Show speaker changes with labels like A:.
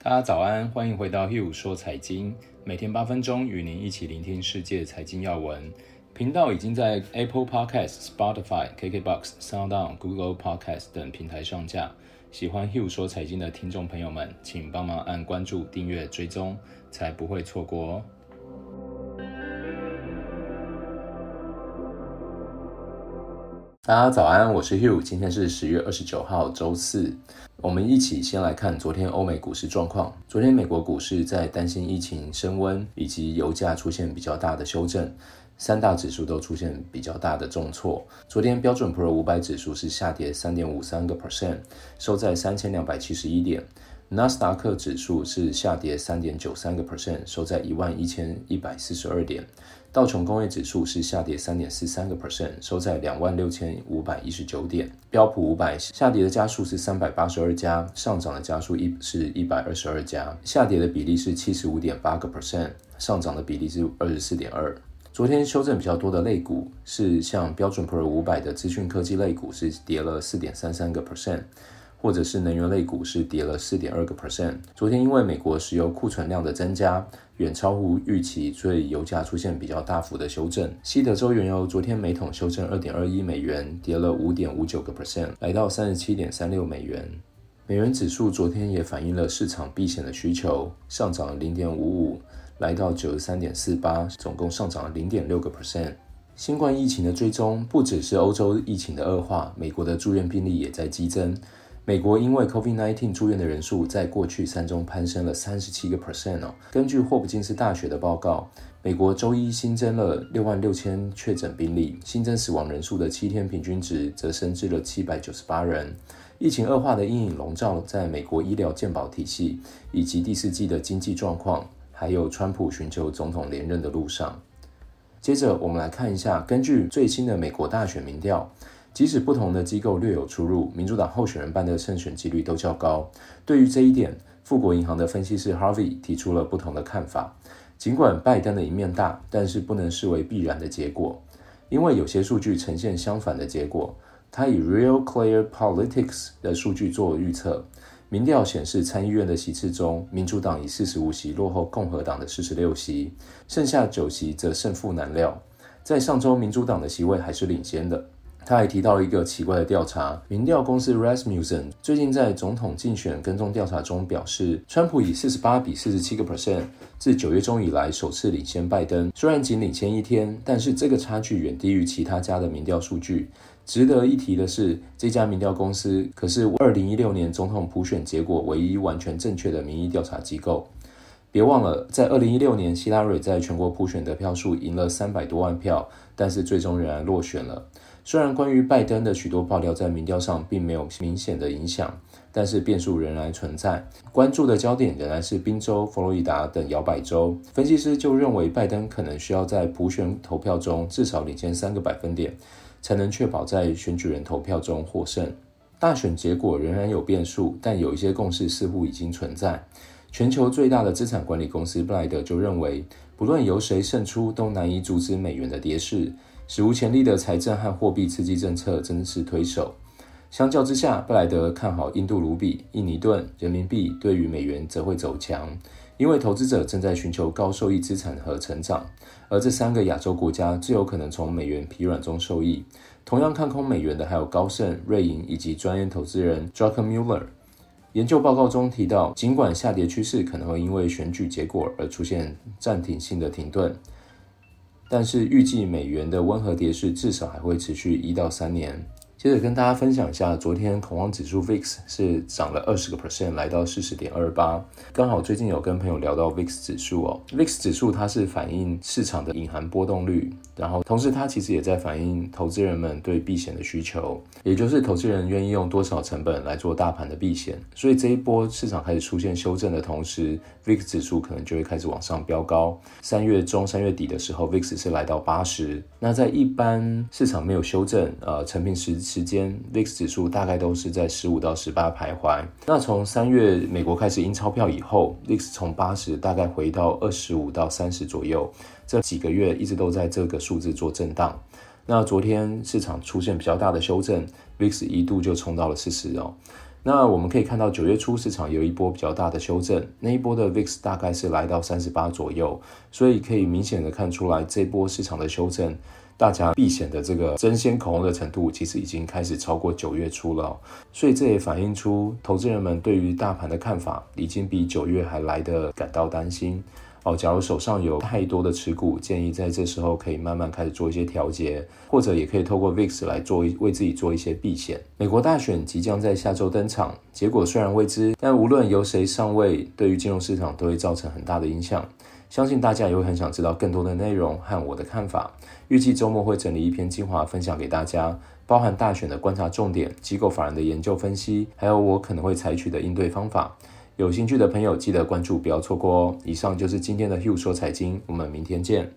A: 大家早安，欢迎回到 Hugh 说财经，每天八分钟与您一起聆听世界财经要闻。频道已经在 Apple Podcast、Spotify、KKBox、SoundOn、Google Podcast 等平台上架。喜欢 Hugh 说财经的听众朋友们，请帮忙按关注、订阅、追踪，才不会错过哦。大家早安，我是 Hugh，今天是十月二十九号，周四。我们一起先来看昨天欧美股市状况。昨天美国股市在担心疫情升温以及油价出现比较大的修正，三大指数都出现比较大的重挫。昨天标准普尔五百指数是下跌三点五三个 percent，收在三千两百七十一点。纳斯达克指数是下跌三点九三个 percent，收在一万一千一百四十二点。道琼工业指数是下跌三点四三个 percent，收在两万六千五百一十九点。标普五百下跌的家数是三百八十二家，上涨的家数一是一百二十二家，下跌的比例是七十五点八个 percent，上涨的比例是二十四点二。昨天修正比较多的类股是像标准普尔五百的资讯科技类股是跌了四点三三个 percent。或者是能源类股是跌了四点二个 percent。昨天因为美国石油库存量的增加远超乎预期，所以油价出现比较大幅的修正。西德州原油昨天每桶修正二点二一美元，跌了五点五九个 percent，来到三十七点三六美元。美元指数昨天也反映了市场避险的需求，上涨了零点五五，来到九十三点四八，总共上涨了零点六个 percent。新冠疫情的追踪不只是欧洲疫情的恶化，美国的住院病例也在激增。美国因为 COVID-19 住院的人数在过去三周攀升了三十七个 percent 哦。根据霍普金斯大学的报告，美国周一新增了六万六千确诊病例，新增死亡人数的七天平均值则升至了七百九十八人。疫情恶化的阴影笼罩在美国医疗健保体系，以及第四季的经济状况，还有川普寻求总统连任的路上。接着，我们来看一下，根据最新的美国大选民调。即使不同的机构略有出入，民主党候选人办的胜选几率都较高。对于这一点，富国银行的分析师 Harvey 提出了不同的看法。尽管拜登的赢面大，但是不能视为必然的结果，因为有些数据呈现相反的结果。他以 Real Clear Politics 的数据做预测，民调显示参议院的席次中，民主党以四十五席落后共和党的四十六席，剩下九席则胜负难料。在上周，民主党的席位还是领先的。他还提到一个奇怪的调查，民调公司 Rasmussen 最近在总统竞选跟踪调查中表示，川普以四十八比四十七个 percent，自九月中以来首次领先拜登。虽然仅领先一天，但是这个差距远低于其他家的民调数据。值得一提的是，这家民调公司可是二零一六年总统普选结果唯一完全正确的民意调查机构。别忘了，在二零一六年，希拉蕊在全国普选得票数赢了三百多万票，但是最终仍然落选了。虽然关于拜登的许多爆料在民调上并没有明显的影响，但是变数仍然存在。关注的焦点仍然是宾州、佛罗里达等摇摆州。分析师就认为，拜登可能需要在普选投票中至少领先三个百分点，才能确保在选举人投票中获胜。大选结果仍然有变数，但有一些共识似乎已经存在。全球最大的资产管理公司布莱德就认为，不论由谁胜出，都难以阻止美元的跌势。史无前例的财政和货币刺激政策真是推手。相较之下，布莱德看好印度卢比、印尼盾、人民币对于美元则会走强，因为投资者正在寻求高收益资产和成长，而这三个亚洲国家最有可能从美元疲软中受益。同样看空美元的还有高盛、瑞银以及专业投资人 Druckenmiller。研究报告中提到，尽管下跌趋势可能会因为选举结果而出现暂停性的停顿。但是预计美元的温和跌势至少还会持续一到三年。接着跟大家分享一下，昨天恐慌指数 VIX 是涨了二十个 percent，来到四十点二八。刚好最近有跟朋友聊到 VIX 指数哦，VIX 指数它是反映市场的隐含波动率，然后同时它其实也在反映投资人们对避险的需求，也就是投资人愿意用多少成本来做大盘的避险。所以这一波市场开始出现修正的同时，VIX 指数可能就会开始往上飙高。三月中、三月底的时候，VIX 是来到八十。那在一般市场没有修正，呃，成品时。时间，VIX 指数大概都是在十五到十八徘徊。那从三月美国开始印钞票以后，VIX 从八十大概回到二十五到三十左右。这几个月一直都在这个数字做震荡。那昨天市场出现比较大的修正，VIX 一度就冲到了四十哦。那我们可以看到九月初市场有一波比较大的修正，那一波的 VIX 大概是来到三十八左右，所以可以明显的看出来这波市场的修正。大家避险的这个争先恐后的程度，其实已经开始超过九月初了，所以这也反映出投资人们对于大盘的看法，已经比九月还来得感到担心。哦，假如手上有太多的持股，建议在这时候可以慢慢开始做一些调节，或者也可以透过 VIX 来做一为自己做一些避险。美国大选即将在下周登场，结果虽然未知，但无论由谁上位，对于金融市场都会造成很大的影响。相信大家也会很想知道更多的内容和我的看法。预计周末会整理一篇精华分享给大家，包含大选的观察重点、机构法人的研究分析，还有我可能会采取的应对方法。有兴趣的朋友记得关注，不要错过哦。以上就是今天的 Hugh 说财经，我们明天见。